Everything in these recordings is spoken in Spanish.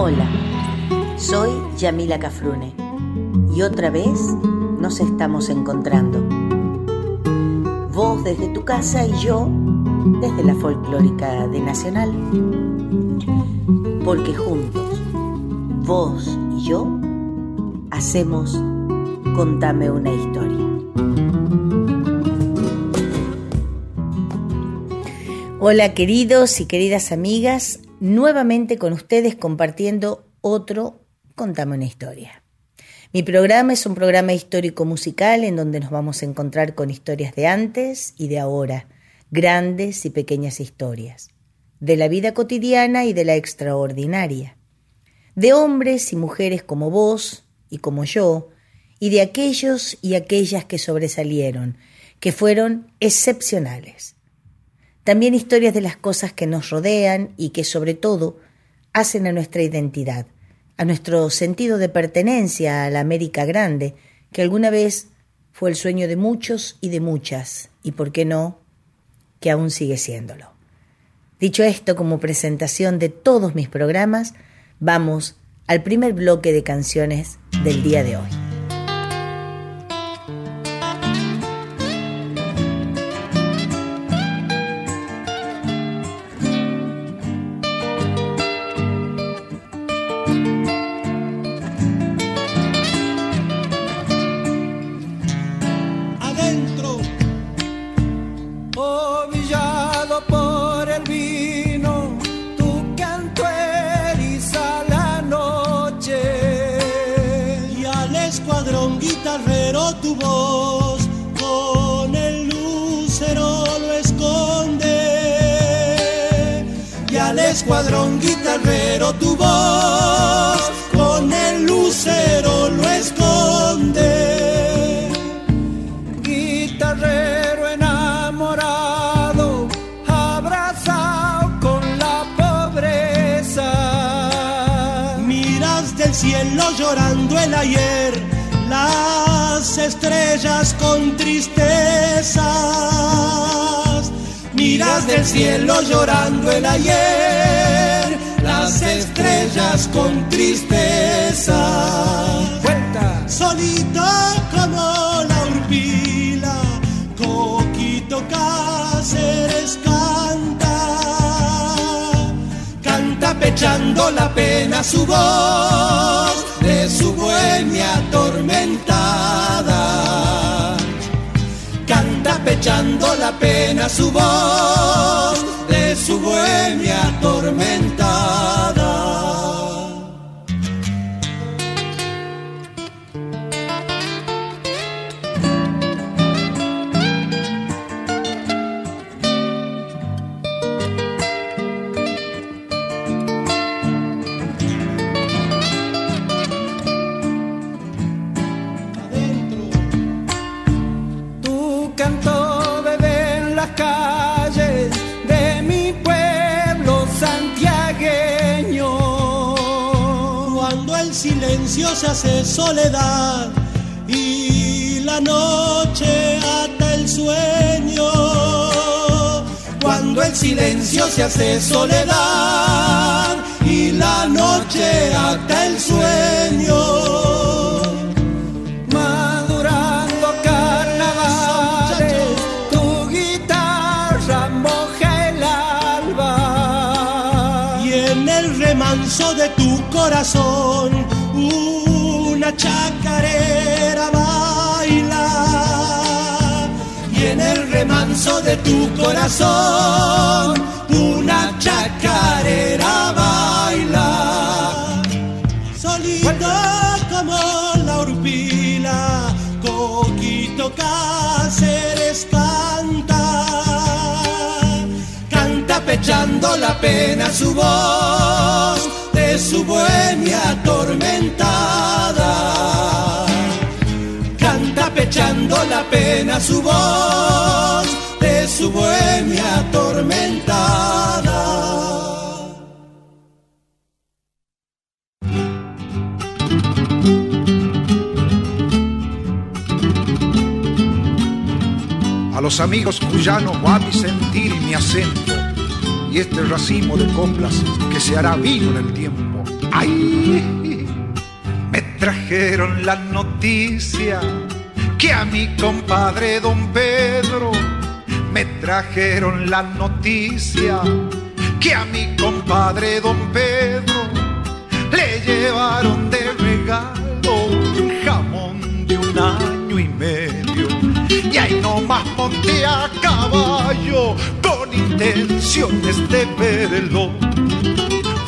Hola, soy Yamila Cafrune y otra vez nos estamos encontrando. Vos desde tu casa y yo desde la folclórica de Nacional. Porque juntos, vos y yo, hacemos Contame una historia. Hola queridos y queridas amigas, nuevamente con ustedes compartiendo otro Contame una historia. Mi programa es un programa histórico musical en donde nos vamos a encontrar con historias de antes y de ahora, grandes y pequeñas historias, de la vida cotidiana y de la extraordinaria, de hombres y mujeres como vos y como yo, y de aquellos y aquellas que sobresalieron, que fueron excepcionales también historias de las cosas que nos rodean y que sobre todo hacen a nuestra identidad, a nuestro sentido de pertenencia a la América Grande, que alguna vez fue el sueño de muchos y de muchas, y por qué no, que aún sigue siéndolo. Dicho esto como presentación de todos mis programas, vamos al primer bloque de canciones del día de hoy. Guitarrero tu voz con el lucero lo esconde. Guitarrero enamorado, abrazado con la pobreza. Miras del cielo llorando el ayer, las estrellas con tristeza Miras del cielo llorando el ayer, las estrellas con tristeza. Vuelta. Solito como la urpila, Coquito Cáceres canta. Canta pechando la pena su voz de su bohemia atormentada echando la pena su voz de su bohemia atormentada. Se hace soledad y la noche ata el sueño. Cuando el silencio se hace soledad y la noche ata el sueño. Madurando carnavales, tu guitarra moja el alba y en el remanso de tu corazón chacarera baila. Y en el remanso de tu corazón una chacarera baila. Solito como la urpila coquito cáceres canta canta pechando la pena su voz su bohemia atormentada. Canta pechando la pena su voz de su bohemia atormentada. A los amigos cuyanos va a sentir mi acento y este racimo de coplas que se hará vino en el tiempo Ay, me trajeron la noticia que a mi compadre don Pedro me trajeron la noticia que a mi compadre don Pedro le llevaron de regalo un jamón de un año y medio. Y ahí nomás monté a caballo con intenciones de verlo.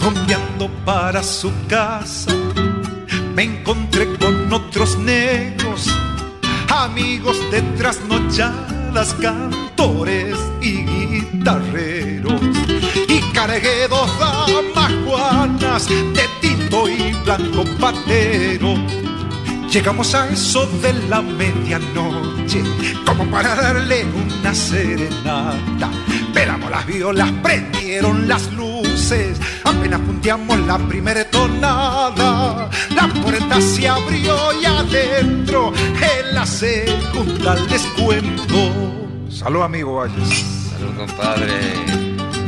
Rumbeando para su casa, me encontré con otros negros, amigos de trasnochadas, cantores y guitarreros y cargué dos damas de tinto y blanco patero. Llegamos a eso de la medianoche, como para darle una serenata. Pelamos las violas, prendieron las luces, apenas punteamos la primera tonada. La puerta se abrió y adentro, en la segunda les cuento. Salud, amigo Valles. Salud, compadre.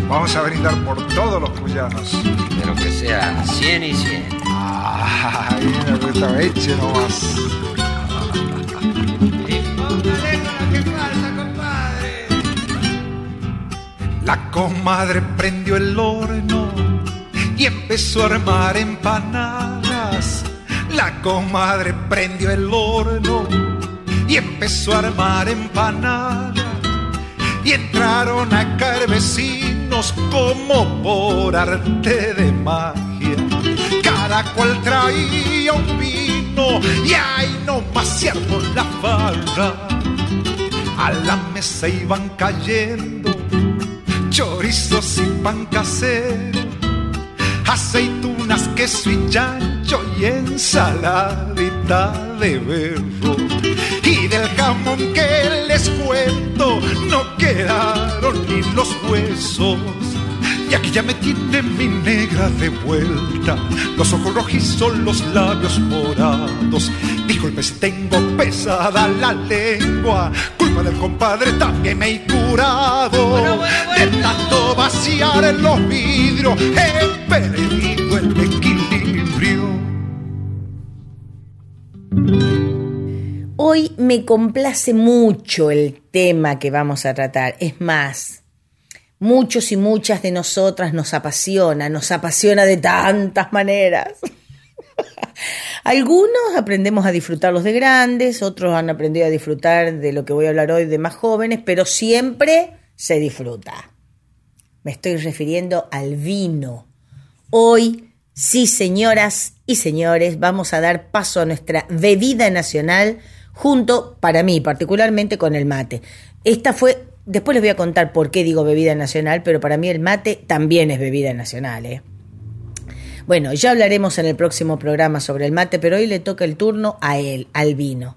Vamos a brindar por todos los cuyanos. Pero que sea 100 y 100. Ay, me gusta eche nomás. La comadre prendió el horno y empezó a armar empanadas. La comadre prendió el horno y empezó a armar empanadas. Y entraron a caer vecinos como por arte de magia. Cada cual traía un vino y ahí nomás se la farra. A la mesa iban cayendo chorizos y pan casero, aceitunas, queso y chancho y ensaladita de berro. Y del jamón que les cuento no quedaron ni los huesos. Y aquí ya me tiene mi negra de vuelta, los ojos rojizos, los labios morados. Disculpe si tengo pesada la lengua, culpa del compadre también me he curado. De tanto vaciar en los vidrios, he perdido el equilibrio. Hoy me complace mucho el tema que vamos a tratar. Es más, muchos y muchas de nosotras nos apasiona, nos apasiona de tantas maneras. Algunos aprendemos a disfrutarlos de grandes, otros han aprendido a disfrutar de lo que voy a hablar hoy de más jóvenes, pero siempre se disfruta. Me estoy refiriendo al vino. Hoy, sí, señoras y señores, vamos a dar paso a nuestra bebida nacional junto, para mí particularmente, con el mate. Esta fue, después les voy a contar por qué digo bebida nacional, pero para mí el mate también es bebida nacional. ¿eh? Bueno, ya hablaremos en el próximo programa sobre el mate, pero hoy le toca el turno a él, al vino.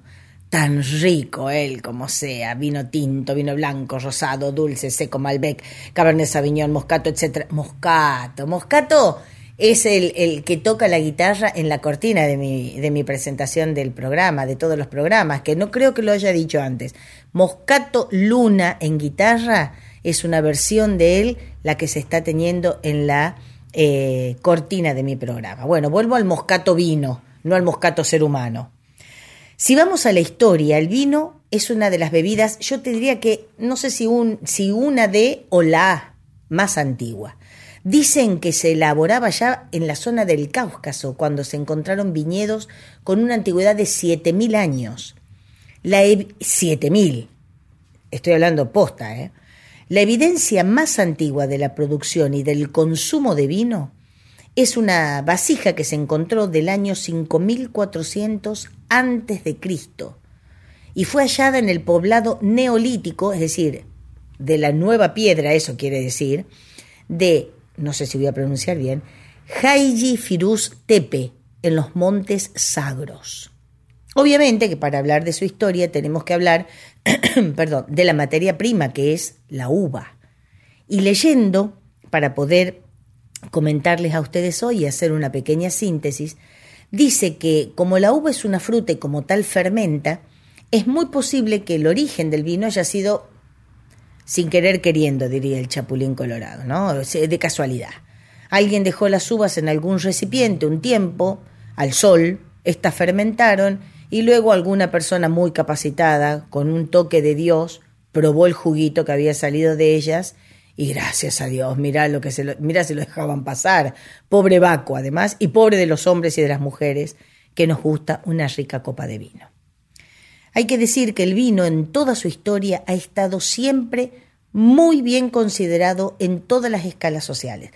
Tan rico él como sea, vino tinto, vino blanco, rosado, dulce, seco, Malbec, Cabernet Sauvignon, Moscato, etc. Moscato, Moscato es el, el, que toca la guitarra en la cortina de mi, de mi presentación del programa, de todos los programas, que no creo que lo haya dicho antes. Moscato Luna en guitarra es una versión de él, la que se está teniendo en la eh, cortina de mi programa. Bueno, vuelvo al moscato vino, no al moscato ser humano. Si vamos a la historia, el vino es una de las bebidas, yo te diría que no sé si, un, si una de o la más antigua. Dicen que se elaboraba ya en la zona del Cáucaso, cuando se encontraron viñedos con una antigüedad de 7.000 años. La 7.000, estoy hablando posta, ¿eh? La evidencia más antigua de la producción y del consumo de vino es una vasija que se encontró del año 5400 antes de Cristo y fue hallada en el poblado neolítico, es decir, de la nueva piedra, eso quiere decir, de no sé si voy a pronunciar bien, Haiji Firuz Tepe, en los Montes Sagros. Obviamente que para hablar de su historia tenemos que hablar, perdón, de la materia prima que es la uva. Y leyendo, para poder comentarles a ustedes hoy y hacer una pequeña síntesis, dice que como la uva es una fruta y como tal fermenta, es muy posible que el origen del vino haya sido sin querer queriendo, diría el Chapulín Colorado, ¿no? De casualidad. Alguien dejó las uvas en algún recipiente un tiempo, al sol, estas fermentaron y luego alguna persona muy capacitada, con un toque de Dios, probó el juguito que había salido de ellas y gracias a Dios, mirá lo que se lo, se lo dejaban pasar. Pobre Baco, además, y pobre de los hombres y de las mujeres que nos gusta una rica copa de vino. Hay que decir que el vino en toda su historia ha estado siempre muy bien considerado en todas las escalas sociales.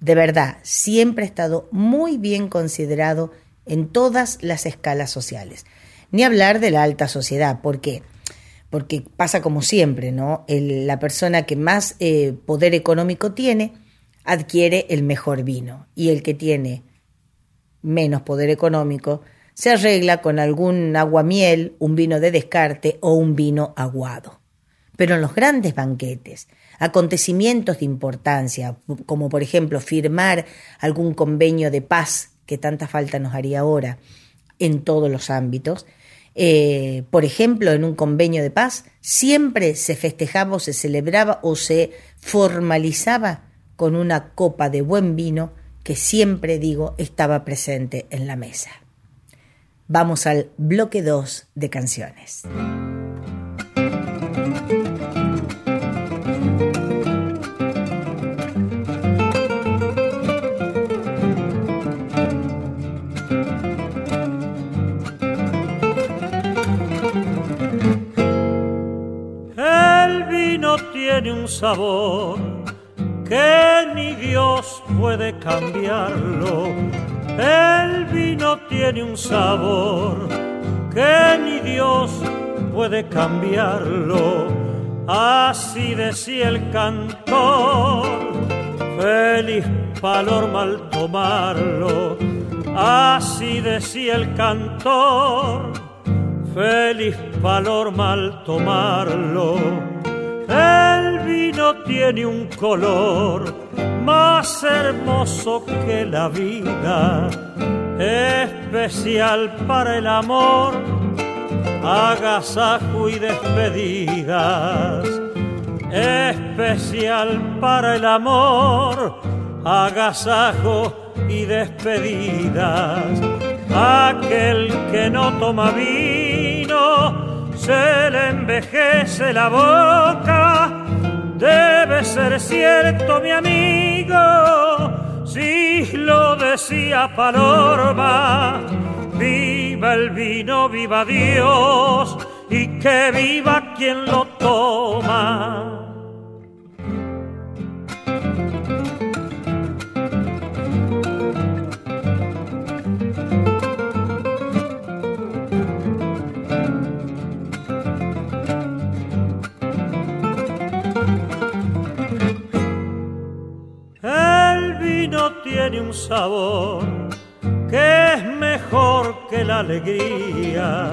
De verdad, siempre ha estado muy bien considerado en todas las escalas sociales. Ni hablar de la alta sociedad, ¿por qué? Porque pasa como siempre, ¿no? la persona que más eh, poder económico tiene adquiere el mejor vino y el que tiene menos poder económico se arregla con algún aguamiel, un vino de descarte o un vino aguado. Pero en los grandes banquetes, acontecimientos de importancia, como por ejemplo firmar algún convenio de paz que tanta falta nos haría ahora en todos los ámbitos, eh, por ejemplo, en un convenio de paz, siempre se festejaba o se celebraba o se formalizaba con una copa de buen vino que siempre, digo, estaba presente en la mesa. Vamos al bloque 2 de canciones. Sabor que ni Dios puede cambiarlo el vino tiene un sabor que ni Dios puede cambiarlo. Así decía el cantor, feliz palor mal tomarlo. Así decía el cantor, feliz palor mal tomarlo. El vino tiene un color más hermoso que la vida, especial para el amor, agasajo y despedidas, especial para el amor, agasajo y despedidas. Aquel que no toma vino, se le envejece la boca Debe ser cierto, mi amigo, si lo decía Palorma. Viva el vino, viva Dios, y que viva quien lo toma. Tiene un sabor que es mejor que la alegría.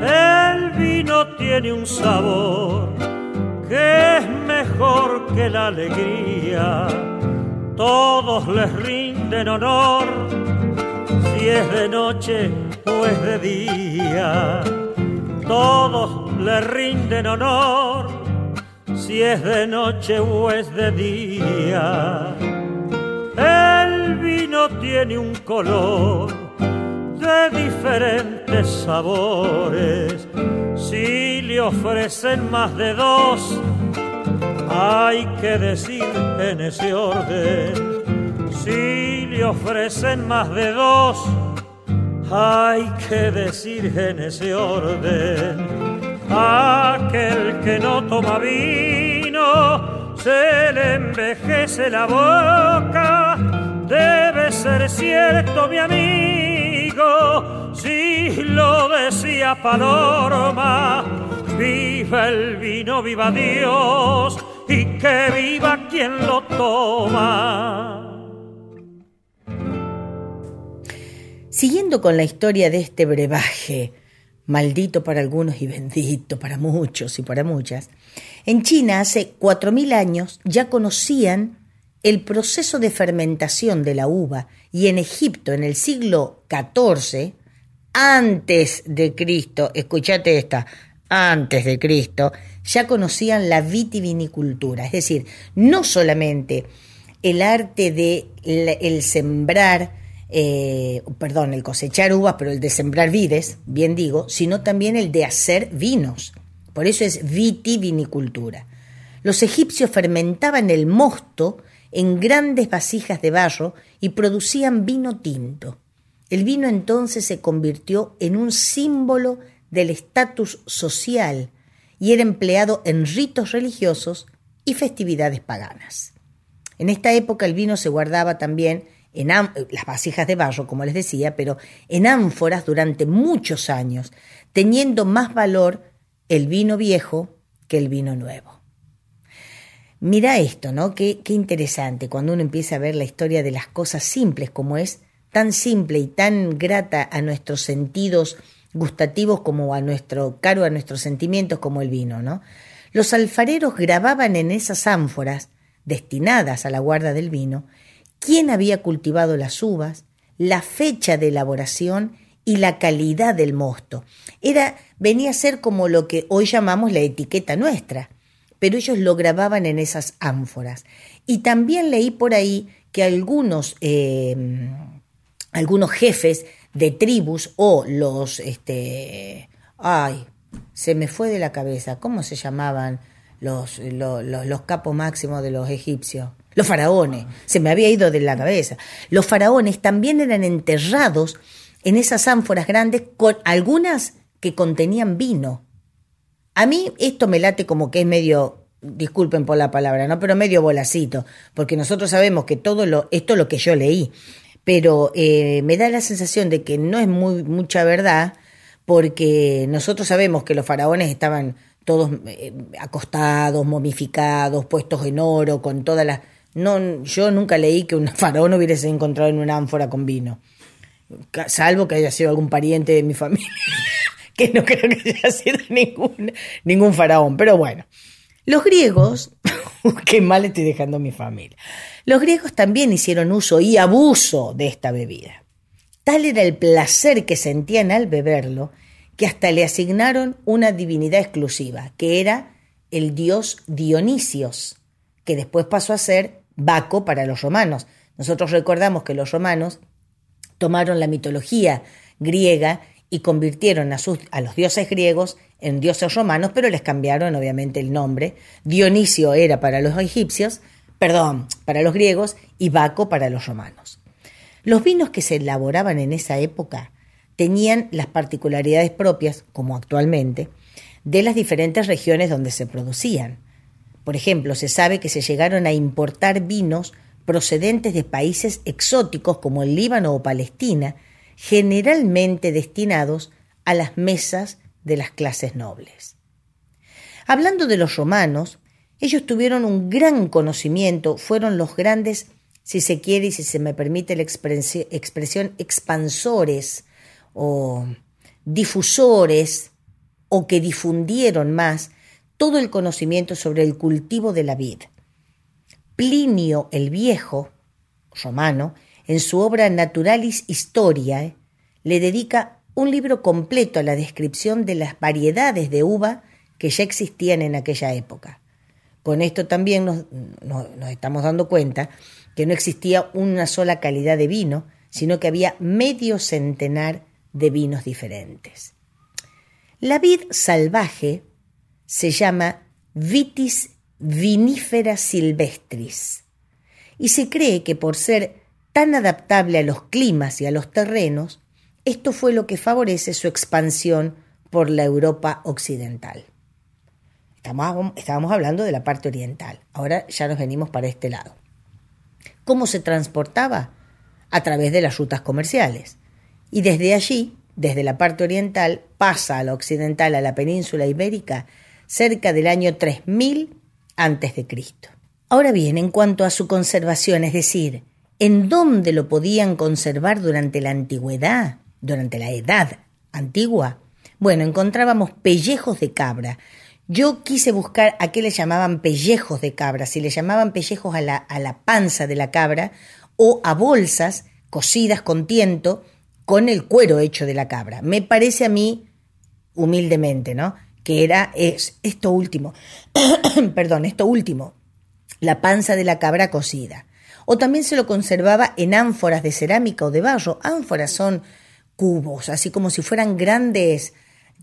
El vino tiene un sabor que es mejor que la alegría. Todos les rinden honor, si es de noche o es de día. Todos le rinden honor, si es de noche o es de día el vino tiene un color de diferentes sabores. Si le ofrecen más de dos, hay que decir en ese orden. Si le ofrecen más de dos, hay que decir en ese orden. Aquel que no toma vino, se le envejece la boca. Debe ser cierto, mi amigo, si lo decía Paloma. Viva el vino, viva Dios, y que viva quien lo toma. Siguiendo con la historia de este brebaje, maldito para algunos y bendito para muchos y para muchas, en China hace 4.000 años ya conocían el proceso de fermentación de la uva y en Egipto en el siglo XIV, antes de Cristo, escúchate esta, antes de Cristo, ya conocían la vitivinicultura, es decir, no solamente el arte de el sembrar, eh, perdón, el cosechar uvas, pero el de sembrar vides, bien digo, sino también el de hacer vinos. Por eso es vitivinicultura. Los egipcios fermentaban el mosto en grandes vasijas de barro y producían vino tinto. El vino entonces se convirtió en un símbolo del estatus social y era empleado en ritos religiosos y festividades paganas. En esta época el vino se guardaba también en las vasijas de barro, como les decía, pero en ánforas durante muchos años, teniendo más valor el vino viejo que el vino nuevo. Mira esto, ¿no? Qué, qué interesante cuando uno empieza a ver la historia de las cosas simples como es, tan simple y tan grata a nuestros sentidos gustativos como a nuestro, caro a nuestros sentimientos como el vino, ¿no? Los alfareros grababan en esas ánforas, destinadas a la guarda del vino, quién había cultivado las uvas, la fecha de elaboración y la calidad del mosto. Era, venía a ser como lo que hoy llamamos la etiqueta nuestra, pero ellos lo grababan en esas ánforas. Y también leí por ahí que algunos, eh, algunos jefes de tribus o los, este, ay, se me fue de la cabeza, ¿cómo se llamaban los, los, los, capos máximos de los egipcios? Los faraones, se me había ido de la cabeza. Los faraones también eran enterrados en esas ánforas grandes, con algunas que contenían vino. A mí esto me late como que es medio, disculpen por la palabra, ¿no? Pero medio bolacito, porque nosotros sabemos que todo lo, esto es lo que yo leí, pero eh, me da la sensación de que no es muy, mucha verdad, porque nosotros sabemos que los faraones estaban todos eh, acostados, momificados, puestos en oro, con todas las... No, yo nunca leí que un faraón hubiese encontrado en una ánfora con vino, salvo que haya sido algún pariente de mi familia que no creo que haya sido ningún, ningún faraón, pero bueno. Los griegos, qué mal estoy dejando a mi familia, los griegos también hicieron uso y abuso de esta bebida. Tal era el placer que sentían al beberlo, que hasta le asignaron una divinidad exclusiva, que era el dios Dionisios, que después pasó a ser Baco para los romanos. Nosotros recordamos que los romanos tomaron la mitología griega y convirtieron a, los dioses griegos en dioses romanos, pero les cambiaron obviamente el nombre. Dionisio era para los egipcios, perdón, para los griegos y Baco para los romanos. Los vinos que se elaboraban en esa época tenían las particularidades propias, como actualmente, de las diferentes regiones donde se producían. Por ejemplo, se sabe que se llegaron a importar vinos procedentes de países exóticos como el Líbano o Palestina, generalmente destinados a las mesas de las clases nobles. Hablando de los romanos, ellos tuvieron un gran conocimiento, fueron los grandes, si se quiere y si se me permite la expresión, expansores o difusores o que difundieron más todo el conocimiento sobre el cultivo de la vid. Plinio el Viejo, romano, en su obra Naturalis Historiae, le dedica un libro completo a la descripción de las variedades de uva que ya existían en aquella época. Con esto también nos, estamos dando cuenta que no existía una sola calidad de vino, sino que había medio centenar de vinos diferentes. La vid salvaje se llama Vitis vinifera silvestris y se cree que por ser tan adaptable a los climas y a los terrenos, esto fue lo que favorece su expansión por la Europa occidental. estábamos hablando de la parte oriental, ahora ya nos venimos para este lado. ¿Cómo se transportaba? A través de las rutas comerciales. Y desde allí, desde la parte oriental, pasa a la occidental, a la península ibérica, cerca del año 3000 a.C. Ahora bien, en cuanto a su conservación, es decir, ¿En dónde lo podían conservar durante la antigüedad, durante la edad antigua? Bueno, encontrábamos pellejos de cabra. Yo quise buscar a qué le llamaban pellejos de cabra, si le llamaban pellejos a la, a la panza de la cabra o a bolsas cosidas con tiento con el cuero hecho de la cabra. Me parece a mí, humildemente, ¿no? Que era es, esto último, perdón, esto último, la panza de la cabra cocida o también se lo conservaba en ánforas de cerámica o de barro. Ánforas son cubos, así como si fueran grandes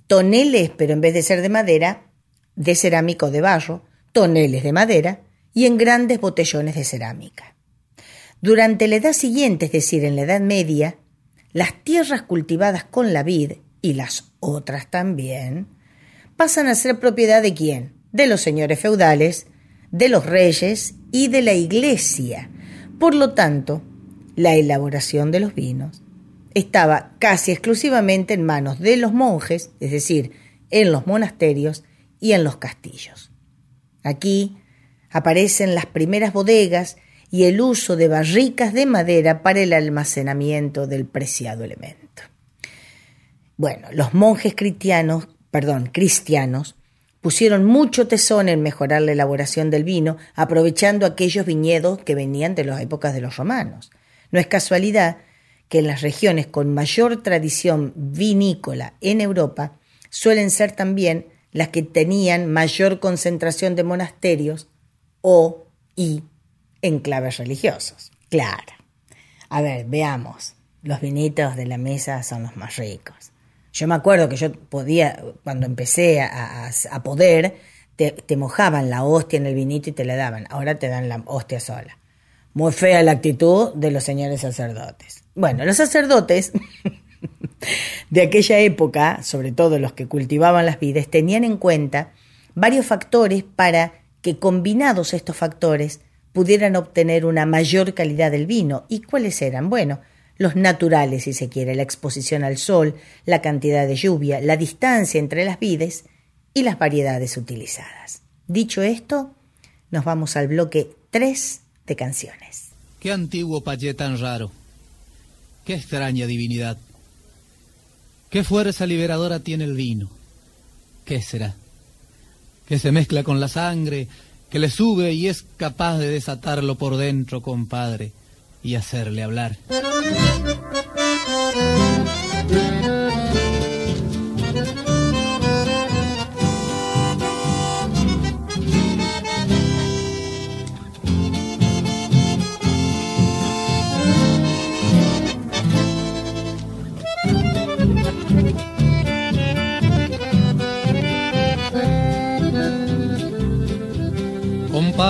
toneles, pero en vez de ser de madera, de cerámica o de barro, toneles de madera y en grandes botellones de cerámica. Durante la edad siguiente, es decir, en la Edad Media, las tierras cultivadas con la vid, y las otras también, pasan a ser propiedad de quién? De los señores feudales, de los reyes y de la iglesia. Por lo tanto, la elaboración de los vinos estaba casi exclusivamente en manos de los monjes, es decir, en los monasterios y en los castillos. Aquí aparecen las primeras bodegas y el uso de barricas de madera para el almacenamiento del preciado elemento. Bueno, los monjes cristianos, perdón, cristianos, pusieron mucho tesón en mejorar la elaboración del vino, aprovechando aquellos viñedos que venían de las épocas de los romanos. No es casualidad que en las regiones con mayor tradición vinícola en Europa suelen ser también las que tenían mayor concentración de monasterios o y enclaves religiosos. Claro. A ver, veamos. Los vinitos de la mesa son los más ricos. Yo me acuerdo que yo podía, cuando empecé a, poder, te, te, mojaban la hostia en el vinito y te la daban. Ahora te dan la hostia sola. Muy fea la actitud de los señores sacerdotes. Bueno, los sacerdotes de aquella época, sobre todo los que cultivaban las vides, tenían en cuenta varios factores para que combinados estos factores pudieran obtener una mayor calidad del vino. ¿Y cuáles eran? Bueno, los naturales, si se quiere, la exposición al sol, la cantidad de lluvia, la distancia entre las vides y las variedades utilizadas. Dicho esto, nos vamos al bloque 3 de canciones. Qué antiguo payé tan raro. Qué extraña divinidad. Qué fuerza liberadora tiene el vino. ¿Qué será? Que se mezcla con la sangre, que le sube y es capaz de desatarlo por dentro, compadre, y hacerle hablar.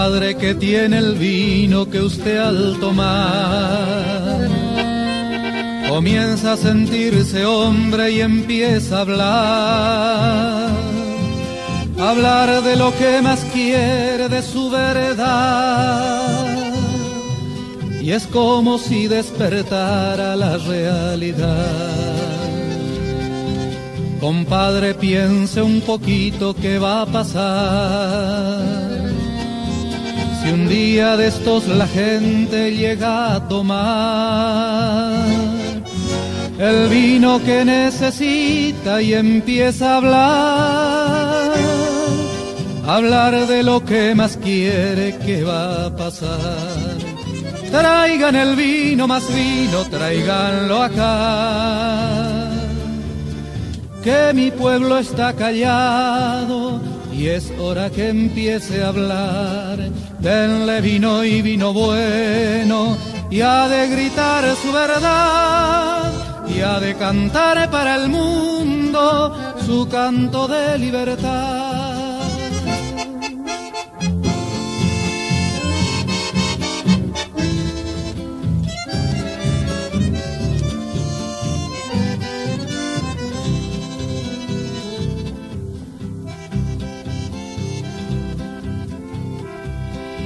Compadre que tiene el vino que usted al tomar comienza a sentirse hombre y empieza a hablar, hablar de lo que más quiere de su verdad. Y es como si despertara la realidad. Compadre, piense un poquito qué va a pasar si un día de estos la gente llega a tomar el vino que necesita y empieza a hablar, hablar de lo que más quiere que va a pasar. Traigan el vino, más vino, traiganlo acá. Que mi pueblo está callado y es hora que empiece a hablar. Denle vino y vino bueno y ha de gritar su verdad y ha de cantar para el mundo su canto de libertad.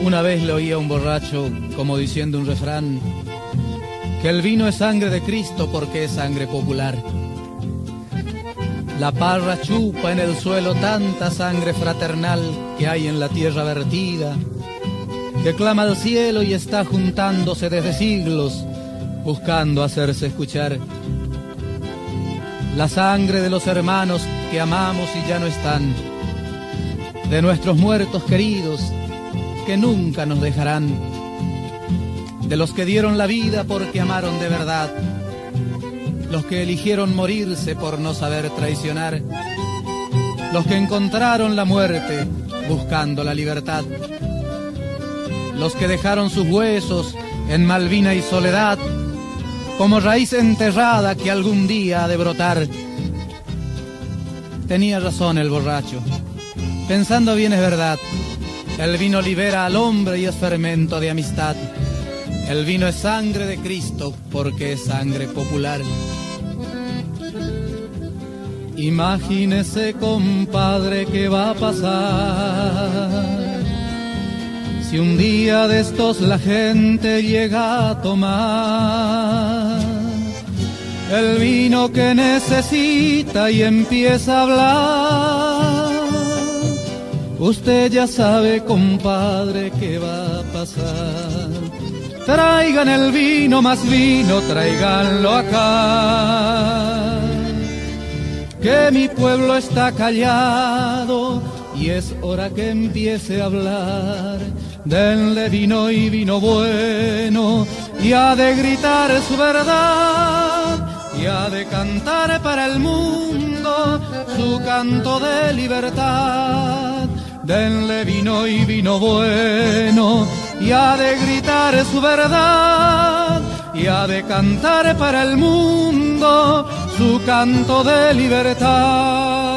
Una vez le oía un borracho como diciendo un refrán, que el vino es sangre de Cristo porque es sangre popular. La parra chupa en el suelo tanta sangre fraternal que hay en la tierra vertida, que clama al cielo y está juntándose desde siglos, buscando hacerse escuchar. La sangre de los hermanos que amamos y ya no están, de nuestros muertos queridos, que nunca nos dejarán, de los que dieron la vida porque amaron de verdad, los que eligieron morirse por no saber traicionar, los que encontraron la muerte buscando la libertad, los que dejaron sus huesos en Malvina y soledad, como raíz enterrada que algún día ha de brotar. Tenía razón el borracho. Pensando bien es verdad. El vino libera al hombre y es fermento de amistad. El vino es sangre de Cristo porque es sangre popular. Imagínese, compadre, qué va a pasar si un día de estos la gente llega a tomar el vino que necesita y empieza a hablar. Usted ya sabe, compadre, qué va a pasar. Traigan el vino, más vino, tráiganlo acá. Que mi pueblo está callado y es hora que empiece a hablar denle vino y vino bueno, y ha de gritar su verdad, y ha de cantar para el mundo su canto de libertad. Denle vino y vino bueno, y ha de gritar su verdad, y ha de cantar para el mundo su canto de libertad.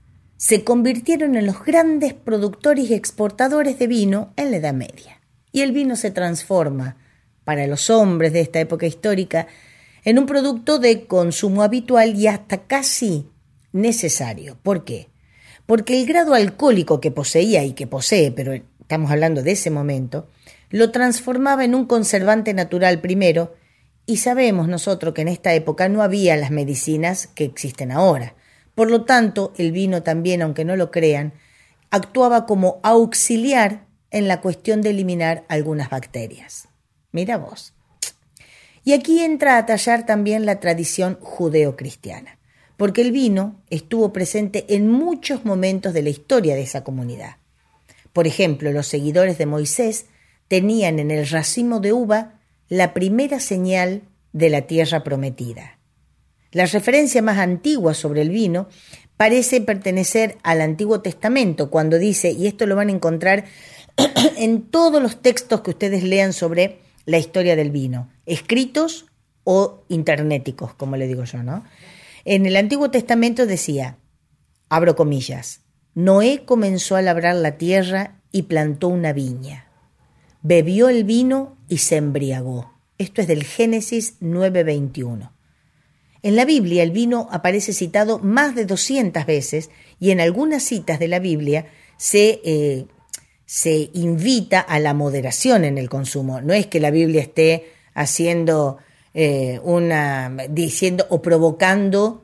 se convirtieron en los grandes productores y exportadores de vino en la Edad Media. Y el vino se transforma, para los hombres de esta época histórica, en un producto de consumo habitual y hasta casi necesario. ¿Por qué? Porque el grado alcohólico que poseía y que posee, pero estamos hablando de ese momento, lo transformaba en un conservante natural primero y sabemos nosotros que en esta época no había las medicinas que existen ahora. Por lo tanto, el vino también, aunque no lo crean, actuaba como auxiliar en la cuestión de eliminar algunas bacterias. Mira vos. Y aquí entra a tallar también la tradición judeocristiana, porque el vino estuvo presente en muchos momentos de la historia de esa comunidad. Por ejemplo, los seguidores de Moisés tenían en el racimo de uva la primera señal de la tierra prometida. La referencia más antigua sobre el vino parece pertenecer al Antiguo Testamento cuando dice, y esto lo van a encontrar en todos los textos que ustedes lean sobre la historia del vino, escritos o internéticos, como le digo yo, ¿no? En el Antiguo Testamento decía, abro comillas, Noé comenzó a labrar la tierra y plantó una viña. Bebió el vino y se embriagó. Esto es del Génesis 9:21. En la Biblia el vino aparece citado más de 200 veces y en algunas citas de la Biblia se, eh, se invita a la moderación en el consumo. No es que la Biblia esté haciendo eh, una, diciendo o provocando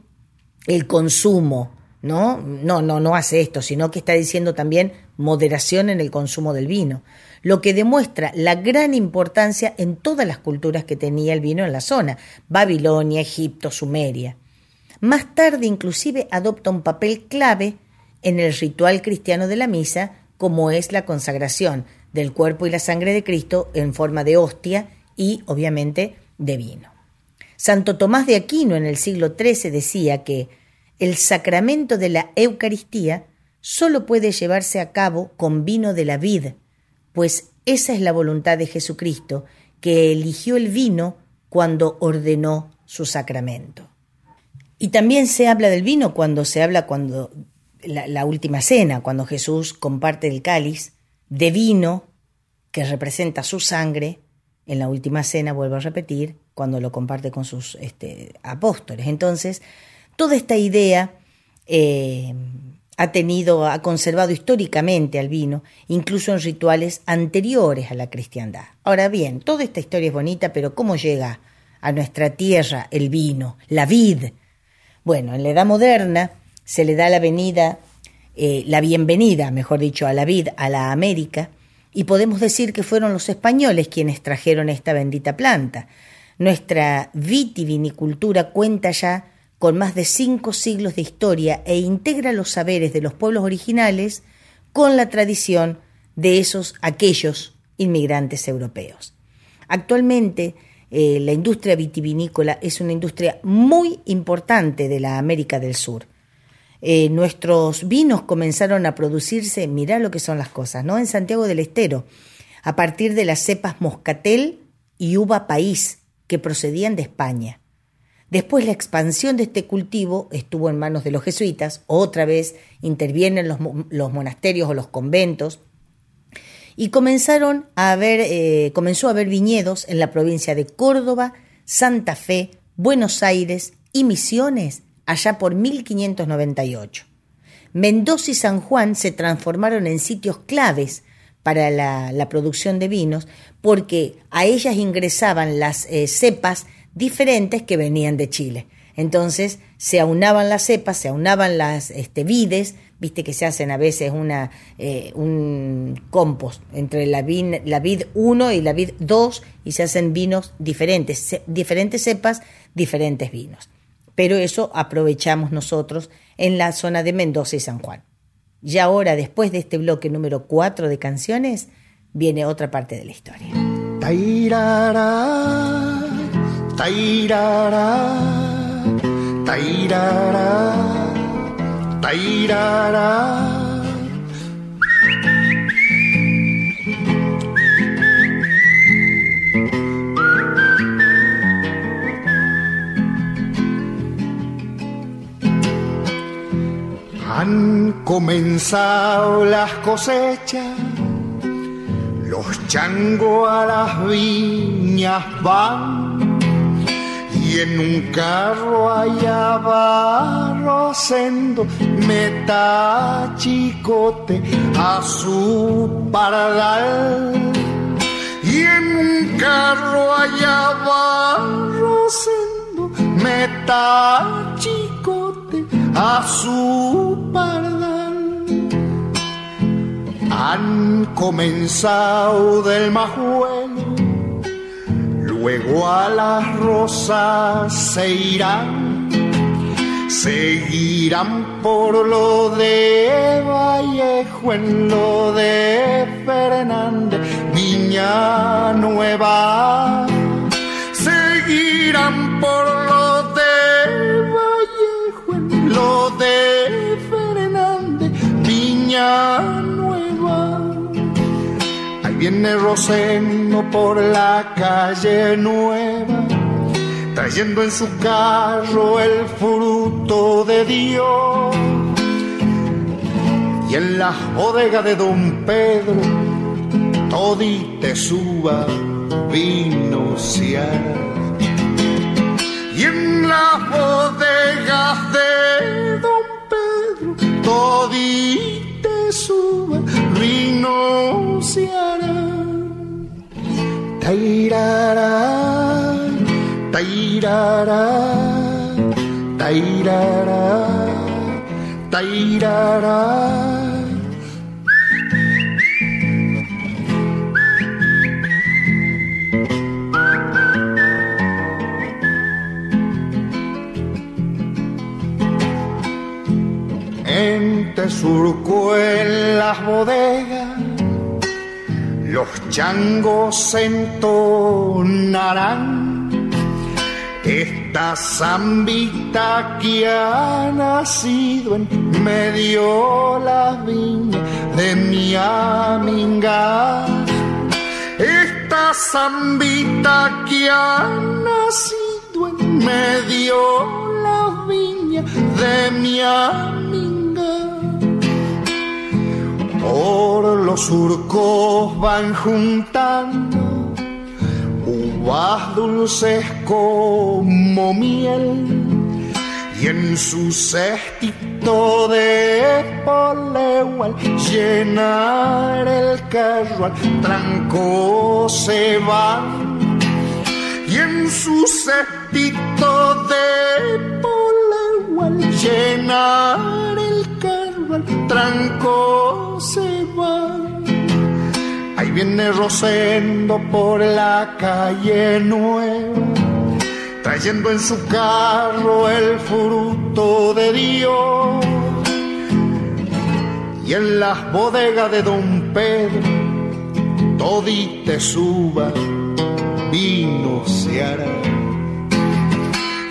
el consumo, ¿no? No, no, no hace esto, sino que está diciendo también moderación en el consumo del vino lo que demuestra la gran importancia en todas las culturas que tenía el vino en la zona, Babilonia, Egipto, Sumeria. Más tarde inclusive adopta un papel clave en el ritual cristiano de la misa, como es la consagración del cuerpo y la sangre de Cristo en forma de hostia y obviamente de vino. Santo Tomás de Aquino en el siglo XIII decía que el sacramento de la Eucaristía solo puede llevarse a cabo con vino de la vid, pues esa es la voluntad de Jesucristo, que eligió el vino cuando ordenó su sacramento. Y también se habla del vino cuando se habla cuando la, última cena, cuando Jesús comparte el cáliz de vino que representa su sangre, en la última cena, vuelvo a repetir, cuando lo comparte con sus este, apóstoles. Entonces, toda esta idea eh, ha tenido, ha conservado históricamente al vino, incluso en rituales anteriores a la cristiandad. Ahora bien, toda esta historia es bonita, pero ¿cómo llega a nuestra tierra el vino, la vid? Bueno, en la Edad Moderna se le da la venida, eh, la bienvenida, mejor dicho, a la vid, a la América, y podemos decir que fueron los españoles quienes trajeron esta bendita planta. Nuestra vitivinicultura cuenta ya con más de cinco siglos de historia e integra los saberes de los pueblos originales con la tradición de esos aquellos inmigrantes europeos. Actualmente, eh, la industria vitivinícola es una industria muy importante de la América del Sur. Eh, nuestros vinos comenzaron a producirse, mirá lo que son las cosas, ¿no? En Santiago del Estero, a partir de las cepas moscatel y uva país que procedían de España. Después la expansión de este cultivo estuvo en manos de los jesuitas, otra vez intervienen los, monasterios o los conventos, y comenzaron a haber, eh, comenzó a haber viñedos en la provincia de Córdoba, Santa Fe, Buenos Aires y Misiones allá por 1598. Mendoza y San Juan se transformaron en sitios claves para la, producción de vinos porque a ellas ingresaban las eh, cepas diferentes que venían de Chile. Entonces se aunaban las cepas, se aunaban las este, vides, viste que se hacen a veces una, eh, un compost entre la, la vid 1 y la vid 2 y se hacen vinos diferentes, diferentes cepas, diferentes vinos. Pero eso aprovechamos nosotros en la zona de Mendoza y San Juan. Y ahora, después de este bloque número 4 de canciones, viene otra parte de la historia. Tairara, tairara, tairara. Han comenzado las cosechas, los changos a las viñas van y en un carro allá va Rosendo meta chicote a su paradal y en un carro allá va Rosendo meta chicote a su paradal han comenzado del majuelo Luego a las rosas se irán, seguirán por lo de Vallejo en lo de Fernández, Niña Nueva. Seguirán por lo de Vallejo en lo de Fernández, Niña Nueva viene Rosendo por la calle nueva, trayendo en su carro el fruto de Dios. Y en la bodega de don Pedro, todite suba vino Y en las bodegas de tairara, tairara, tairara. En te surco en las bodegas los changos entonarán esta zambita que ha nacido en medio la viña de mi aminga. Esta zambita que ha nacido en medio la viña de mi aminga por los surcos van juntando uvas dulces como miel y en su cestito de poleo al llenar el carro al tranco se van y en su cestito de poleo al llenar el carro al tranco se va. Viene Rosendo por la calle nueva, trayendo en su carro el fruto de Dios. Y en las bodegas de Don Pedro, todite suba, vino se hará.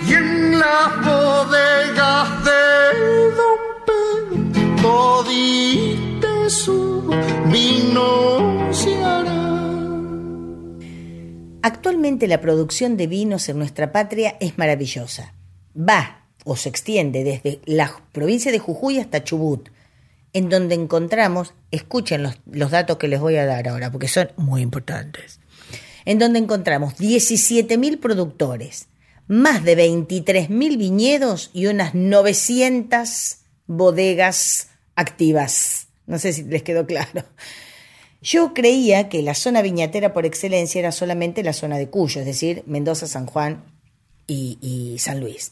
Y en las bodegas de Don Pedro, todite Actualmente la producción de vinos en nuestra patria es maravillosa. Va o se extiende desde la provincia de Jujuy hasta Chubut, en donde encontramos, escuchen los, los datos que les voy a dar ahora, porque son muy importantes, en donde encontramos 17.000 productores, más de 23.000 viñedos y unas 900 bodegas activas. No sé si les quedó claro. Yo creía que la zona viñatera por excelencia era solamente la zona de Cuyo, es decir, Mendoza, San Juan y, San Luis.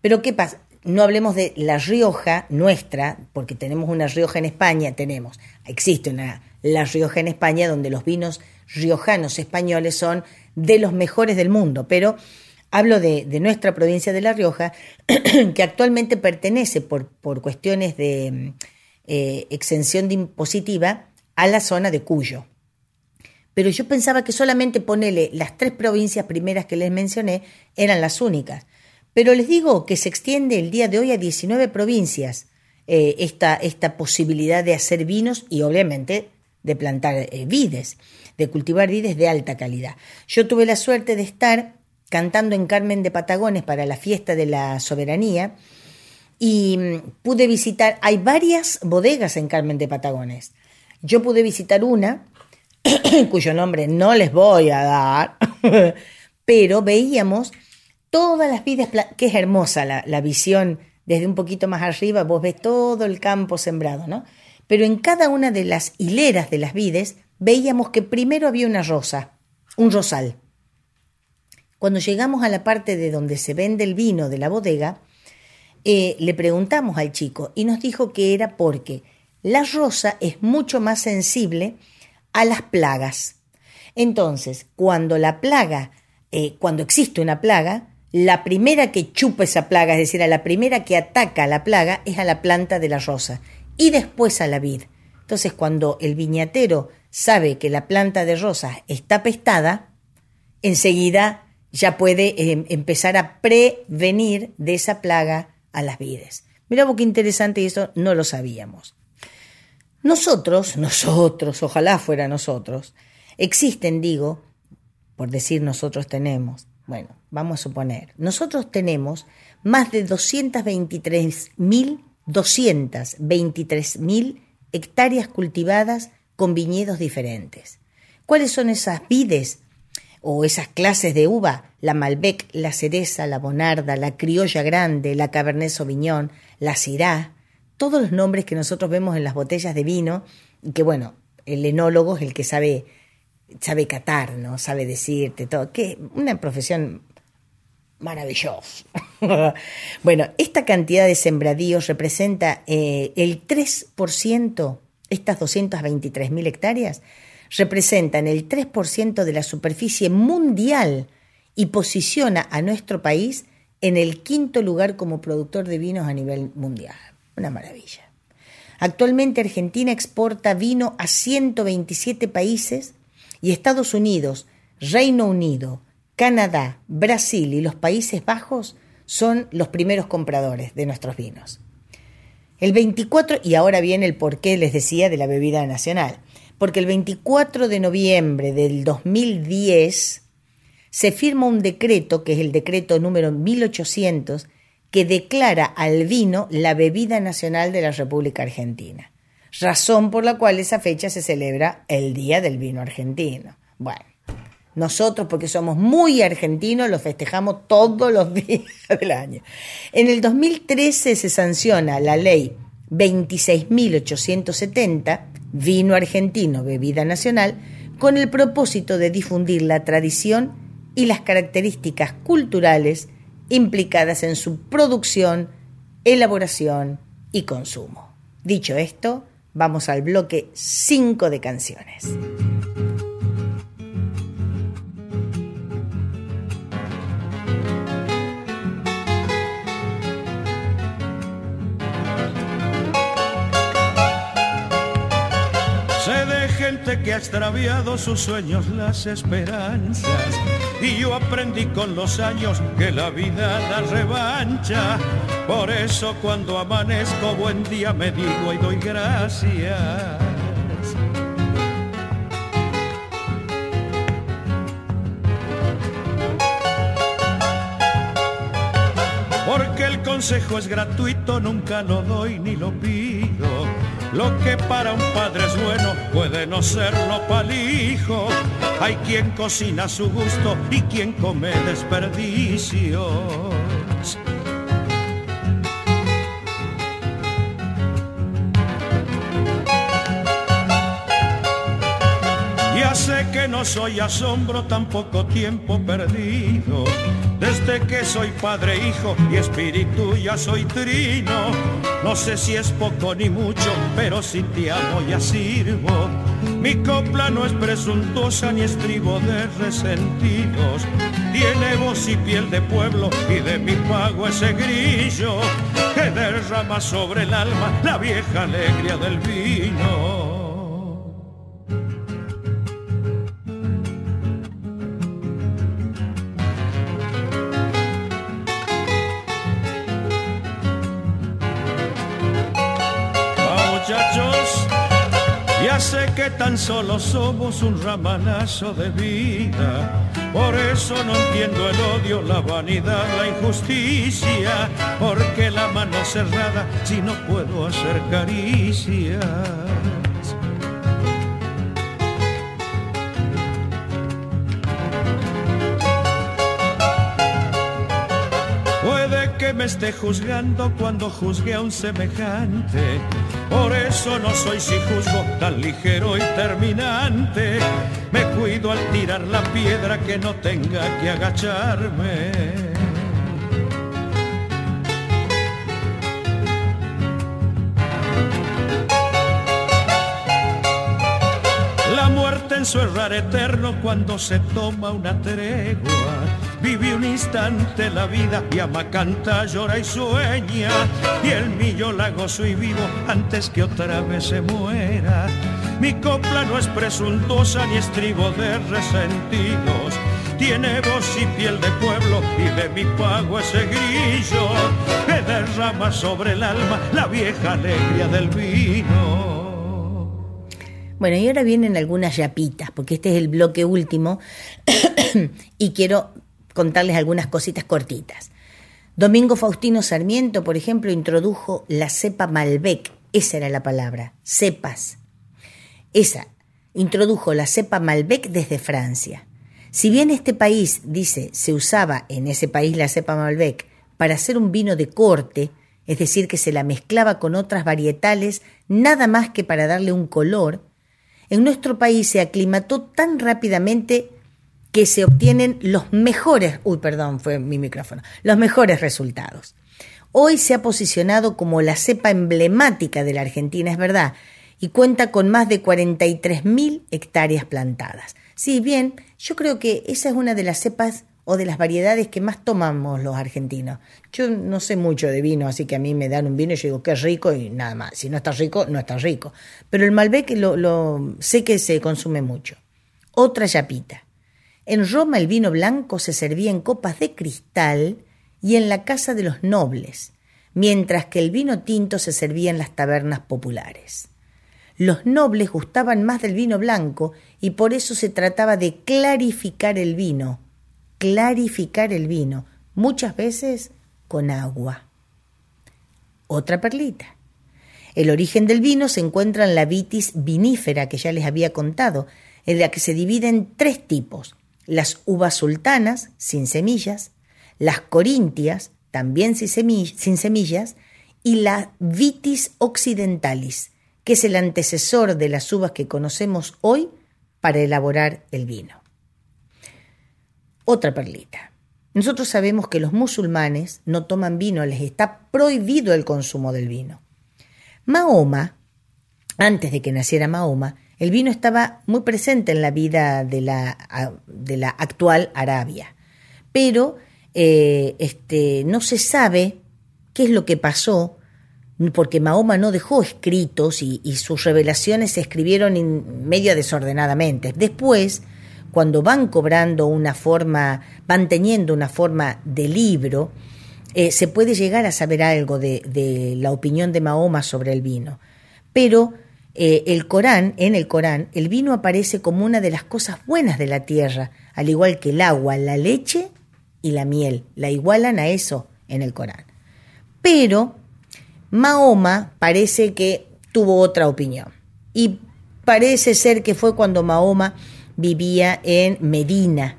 Pero ¿qué pasa? No hablemos de La Rioja nuestra, porque tenemos una Rioja en España, tenemos, existe una La Rioja en España donde los vinos riojanos españoles son de los mejores del mundo, pero hablo de, de nuestra provincia de La Rioja, que actualmente pertenece por, por cuestiones de eh, exención de impositiva a la zona de Cuyo. Pero yo pensaba que solamente ponerle las tres provincias primeras que les mencioné eran las únicas. Pero les digo que se extiende el día de hoy a 19 provincias eh, esta, esta, posibilidad de hacer vinos y obviamente de plantar eh, vides, de cultivar vides de alta calidad. Yo tuve la suerte de estar cantando en Carmen de Patagones para la fiesta de la soberanía y mm, pude visitar, hay varias bodegas en Carmen de Patagones. Yo pude visitar una, cuyo nombre no les voy a dar, pero veíamos todas las vidas, que es hermosa la, la, visión desde un poquito más arriba, vos ves todo el campo sembrado, ¿no? Pero en cada una de las hileras de las vides veíamos que primero había una rosa, un rosal. Cuando llegamos a la parte de donde se vende el vino de la bodega, eh, le preguntamos al chico y nos dijo que era porque la rosa es mucho más sensible a las plagas. Entonces, cuando la plaga, eh, cuando existe una plaga, la primera que chupa esa plaga, es decir, a la primera que ataca a la plaga, es a la planta de la rosa y después a la vid. Entonces, cuando el viñatero sabe que la planta de rosa está pestada, enseguida ya puede eh, empezar a prevenir de esa plaga a las vides. Mira qué interesante y eso no lo sabíamos. Nosotros, nosotros, ojalá fuera nosotros, Existen, digo, por decir nosotros tenemos, bueno, vamos a suponer, nosotros tenemos más de 223.000 223.000 hectáreas cultivadas con viñedos diferentes. ¿Cuáles son esas vides o esas clases de uva? La Malbec, la cereza, la bonarda, la criolla grande, la cabernet sauvignon, la syrah, todos los nombres que nosotros vemos en las botellas de vino y que bueno, el enólogo es el que sabe sabe catar, ¿no? Sabe decirte todo, que una profesión maravillosa. bueno, esta cantidad de sembradíos representa eh, el 3%, estas 223.000 hectáreas, representan el 3% de la superficie mundial y posiciona a nuestro país en el quinto lugar como productor de vinos a nivel mundial. Una maravilla. Actualmente Argentina exporta vino a 127 países y Estados Unidos, Reino Unido, Canadá, Brasil y los Países Bajos son los primeros compradores de nuestros vinos. El 24, y ahora viene el porqué les decía de la bebida nacional, porque el 24 de noviembre del 2010 se firma un decreto, que es el decreto número 1800, que declara al vino la bebida nacional de la República Argentina, razón por la cual esa fecha se celebra el Día del Vino Argentino. Bueno, nosotros, porque somos muy argentinos, lo festejamos todos los días del año. En el 2013 se sanciona la ley 26.870, vino argentino, bebida nacional, con el propósito de difundir la tradición y las características culturales implicadas en su producción, elaboración y consumo. Dicho esto, vamos al bloque 5 de canciones. Que ha extraviado sus sueños, las esperanzas. Y yo aprendí con los años que la vida da revancha. Por eso cuando amanezco buen día me digo y doy gracias. Porque el consejo es gratuito, nunca lo doy ni lo pido. Lo que para un padre es bueno puede no serlo para el hijo. Hay quien cocina a su gusto y quien come desperdicios. Que no soy asombro, tampoco tiempo perdido. Desde que soy padre, hijo y espíritu ya soy trino. No sé si es poco ni mucho, pero si te amo ya sirvo. Mi copla no es presuntuosa ni estribo de resentidos. Tiene voz y piel de pueblo y de mi pago ese grillo que derrama sobre el alma la vieja alegría del vino. Sé que tan solo somos un ramanazo de vida. Por eso no entiendo el odio, la vanidad, la injusticia. Porque la mano cerrada si no puedo hacer caricias. Puede que me esté juzgando cuando juzgue a un semejante. Por eso no soy si juzgo tan ligero y terminante. Me cuido al tirar la piedra que no tenga que agacharme. La muerte en su errar eterno cuando se toma una tregua. Vive un instante la vida y ama, canta, llora y sueña. Y el mío la gozo y vivo antes que otra vez se muera. Mi copla no es presuntuosa ni estribo de resentidos. Tiene voz y piel de pueblo y de mi pago ese grillo que derrama sobre el alma la vieja alegría del vino. Bueno, y ahora vienen algunas yapitas, porque este es el bloque último y quiero contarles algunas cositas cortitas. Domingo Faustino Sarmiento, por ejemplo, introdujo la cepa Malbec, esa era la palabra, cepas. Esa, introdujo la cepa Malbec desde Francia. Si bien este país, dice, se usaba en ese país la cepa Malbec para hacer un vino de corte, es decir, que se la mezclaba con otras varietales nada más que para darle un color, en nuestro país se aclimató tan rápidamente que se obtienen los mejores, uy, perdón, fue mi micrófono, los mejores resultados. Hoy se ha posicionado como la cepa emblemática de la Argentina, es verdad, y cuenta con más de 43.000 hectáreas plantadas. Sí, bien, yo creo que esa es una de las cepas o de las variedades que más tomamos los argentinos. Yo no sé mucho de vino, así que a mí me dan un vino y yo digo que es rico y nada más. Si no está rico, no está rico. Pero el Malbec lo, lo sé que se consume mucho. Otra chapita. En Roma el vino blanco se servía en copas de cristal y en la casa de los nobles, mientras que el vino tinto se servía en las tabernas populares. Los nobles gustaban más del vino blanco y por eso se trataba de clarificar el vino, clarificar el vino, muchas veces con agua. Otra perlita. El origen del vino se encuentra en la vitis vinífera que ya les había contado, en la que se divide en tres tipos, las uvas sultanas, sin semillas, las corintias, también sin semillas, y la vitis occidentalis, que es el antecesor de las uvas que conocemos hoy para elaborar el vino. Otra perlita. Nosotros sabemos que los musulmanes no toman vino, les está prohibido el consumo del vino. Mahoma, antes de que naciera Mahoma, el vino estaba muy presente en la vida de la, de la actual Arabia, pero eh, este, no se sabe qué es lo que pasó, porque Mahoma no dejó escritos y, sus revelaciones se escribieron medio desordenadamente. Después, cuando van cobrando una forma, van teniendo una forma de libro, eh, se puede llegar a saber algo de, de la opinión de Mahoma sobre el vino. Pero eh, el Corán, en el Corán, el vino aparece como una de las cosas buenas de la tierra, al igual que el agua, la leche y la miel. La igualan a eso en el Corán. Pero Mahoma parece que tuvo otra opinión. Y parece ser que fue cuando Mahoma vivía en Medina.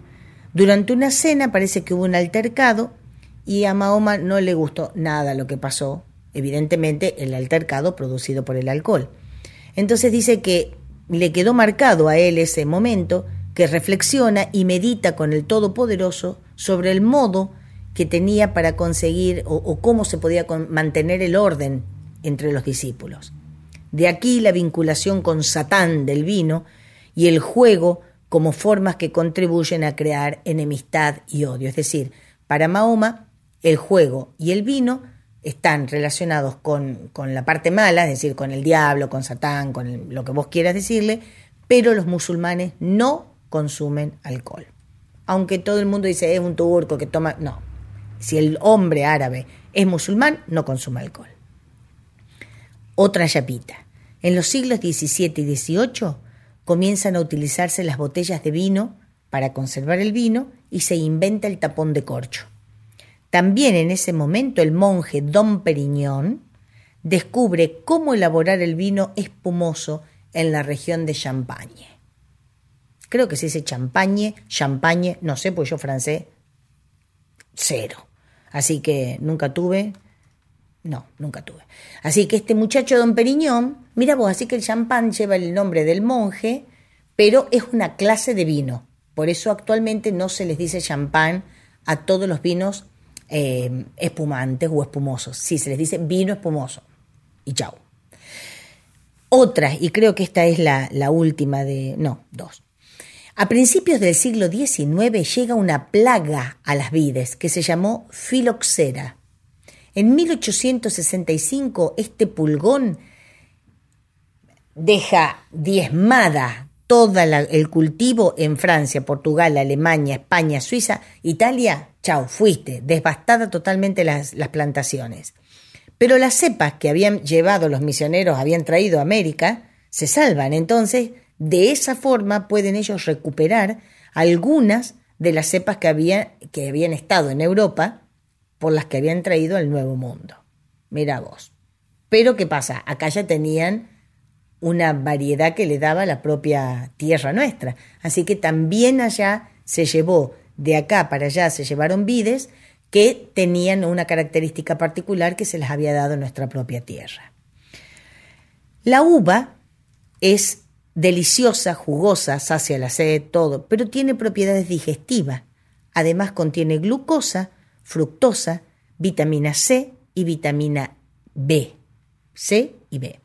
Durante una cena parece que hubo un altercado y a Mahoma no le gustó nada lo que pasó. Evidentemente el altercado producido por el alcohol. Entonces dice que le quedó marcado a él ese momento, que reflexiona y medita con el Todopoderoso sobre el modo que tenía para conseguir o, cómo se podía mantener el orden entre los discípulos. De aquí la vinculación con Satán del vino y el juego como formas que contribuyen a crear enemistad y odio. Es decir, para Mahoma, el juego y el vino están relacionados con, la parte mala, es decir, con el diablo, con Satán, con lo que vos quieras decirle, pero los musulmanes no consumen alcohol. Aunque todo el mundo dice es un turco que toma, no. Si el hombre árabe es musulmán, no consume alcohol. Otra chapita. En los siglos XVII y XVIII comienzan a utilizarse las botellas de vino para conservar el vino y se inventa el tapón de corcho. También en ese momento el monje Don Periñón descubre cómo elaborar el vino espumoso en la región de Champagne. Creo que se dice champagne, champagne, no sé, pues yo francés, cero. Así que nunca tuve, no, nunca tuve. Así que este muchacho Don Periñón, mira vos, así que el champán lleva el nombre del monje, pero es una clase de vino. Por eso actualmente no se les dice champán a todos los vinos eh, espumantes o espumosos. Sí, se les dice vino espumoso. Y chao. Otra, y creo que esta es la, la última de... No, dos. A principios del siglo XIX llega una plaga a las vides que se llamó filoxera. En 1865 este pulgón deja diezmada todo el cultivo en Francia, Portugal, Alemania, España, Suiza, Italia, chao, fuiste, devastada totalmente las, las plantaciones. Pero las cepas que habían llevado los misioneros, habían traído a América, se salvan. Entonces, de esa forma pueden ellos recuperar algunas de las cepas que, que habían estado en Europa por las que habían traído al Nuevo Mundo. Mira vos. Pero ¿qué pasa? Acá ya tenían una variedad que le daba la propia tierra nuestra. Así que también allá se llevó, de acá para allá se llevaron vides que tenían una característica particular que se les había dado en nuestra propia tierra. La uva es deliciosa, jugosa, sacia la sed, todo, pero tiene propiedades digestivas. Además contiene glucosa, fructosa, vitamina C y vitamina B. C y B.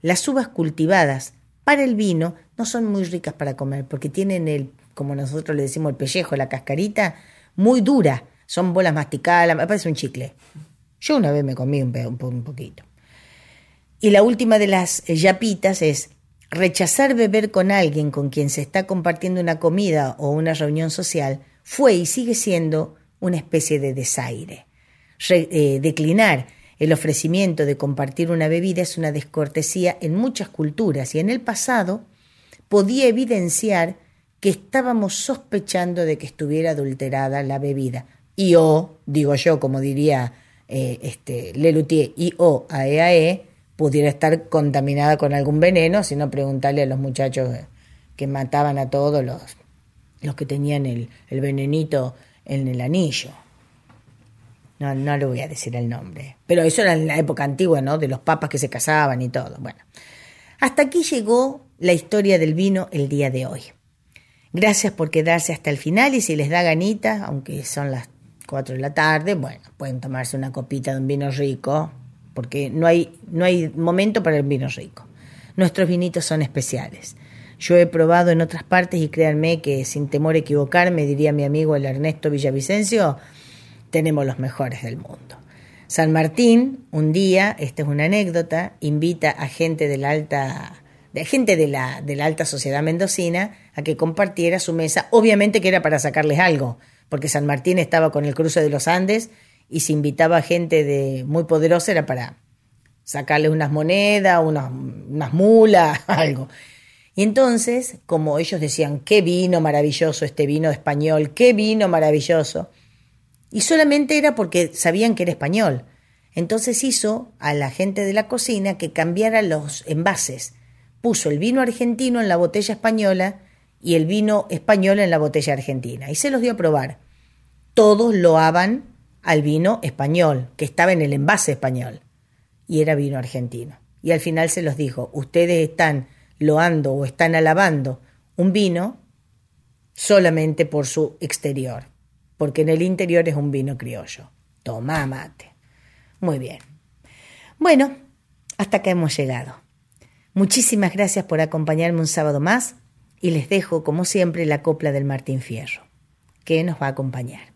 Las uvas cultivadas para el vino no son muy ricas para comer porque tienen el, como nosotros le decimos, el pellejo, la cascarita, muy dura. Son bolas masticadas, me parece un chicle. Yo una vez me comí un, un poquito. Y la última de las yapitas es rechazar beber con alguien con quien se está compartiendo una comida o una reunión social fue y sigue siendo una especie de desaire. Eh, declinar el ofrecimiento de compartir una bebida es una descortesía en muchas culturas y en el pasado podía evidenciar que estábamos sospechando de que estuviera adulterada la bebida. Y o, digo yo, como diría eh, este, Lelutier, y o AEAE, e, pudiera estar contaminada con algún veneno, sino preguntarle a los muchachos que mataban a todos los, los que tenían el, el venenito en el anillo. No, no le voy a decir el nombre. Pero eso era en la época antigua, ¿no? De los papas que se casaban y todo. Bueno, hasta aquí llegó la historia del vino el día de hoy. Gracias por quedarse hasta el final y si les da ganita, aunque son las 4 de la tarde, bueno, pueden tomarse una copita de un vino rico, porque no hay, no hay momento para el vino rico. Nuestros vinitos son especiales. Yo he probado en otras partes y créanme que sin temor a equivocarme, diría mi amigo el Ernesto Villavicencio, tenemos los mejores del mundo. San Martín, un día, esta es una anécdota, invita a gente de la alta, de gente de la, de la alta sociedad mendocina a que compartiera su mesa, obviamente que era para sacarles algo, porque San Martín estaba con el cruce de los Andes y si invitaba a gente de muy poderosa era para sacarles unas monedas, unas, unas mulas, algo. Y entonces, como ellos decían, qué vino maravilloso este vino español, qué vino maravilloso, y solamente era porque sabían que era español. Entonces hizo a la gente de la cocina que cambiara los envases. Puso el vino argentino en la botella española y el vino español en la botella argentina. Y se los dio a probar. Todos loaban al vino español, que estaba en el envase español. Y era vino argentino. Y al final se los dijo, ustedes están loando o están alabando un vino solamente por su exterior porque en el interior es un vino criollo. Toma mate. Muy bien. Bueno, hasta acá hemos llegado. Muchísimas gracias por acompañarme un sábado más y les dejo, como siempre, la copla del Martín Fierro, que nos va a acompañar.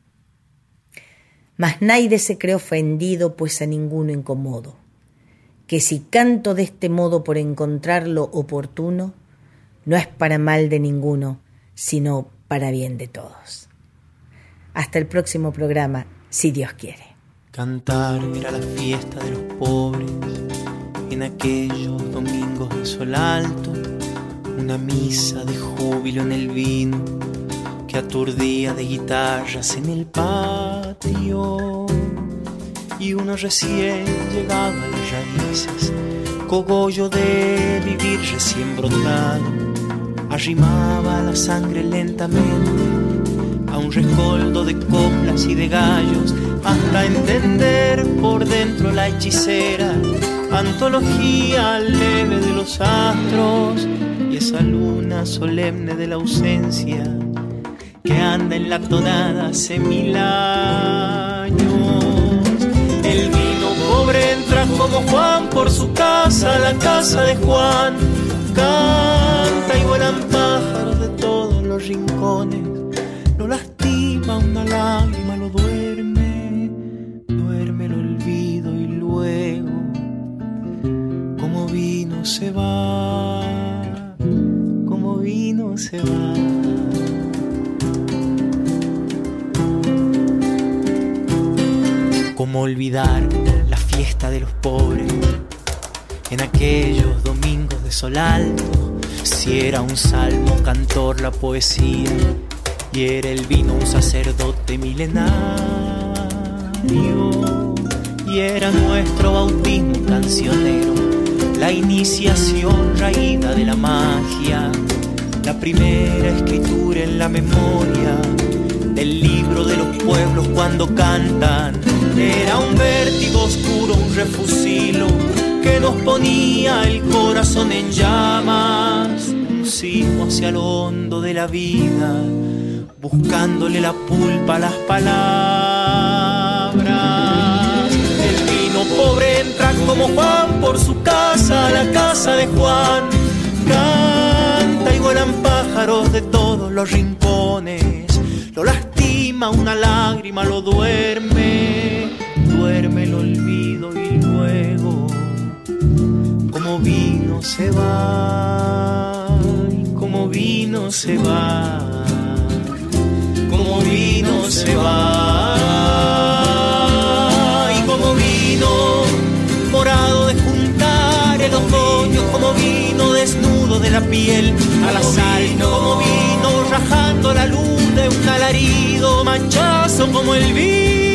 Mas nadie se cree ofendido, pues a ninguno incomodo, que si canto de este modo por encontrarlo oportuno, no es para mal de ninguno, sino para bien de todos. Hasta el próximo programa, si Dios quiere. Cantar era la fiesta de los pobres en aquellos domingos de sol alto, una misa de júbilo en el vino que aturdía de guitarras en el patio. Y uno recién llegaba a las raíces, cogollo de vivir recién brotado, arrimaba la sangre lentamente a un rescoldo de coplas y de gallos, hasta entender por dentro la hechicera, antología leve de los astros y esa luna solemne de la ausencia que anda en la tonada hace mil años. El vino pobre entra como Juan por su casa, la casa de Juan, canta y vuelan pájaros de todos los rincones. Lastima una lágrima, lo duerme, se va, como vino se va. Como olvidar la fiesta de los pobres en aquellos domingos de sol alto, si era un salmo cantor la poesía y era el vino un sacerdote milenario y era nuestro bautismo cancionero, la iniciación raída de la magia, la primera escritura en la memoria del libro de los pueblos cuando cantan. Era un vértigo oscuro, un refusilo que nos ponía el corazón en llamas. Un hacia lo hondo de la vida, buscándole la pulpa a las palabras. El vino pobre entra como Juan por su casa, la casa de Juan. Canta y vuelan pájaros de todos los rincones. Lo lastima una lágrima, lo duerme, duerme el olvido y luego como vino se va, como vino se va, como vino se va, y como vino morado de desnudo de la piel al asalto, como vino. rajando la luz de un alarido manchazo como el vino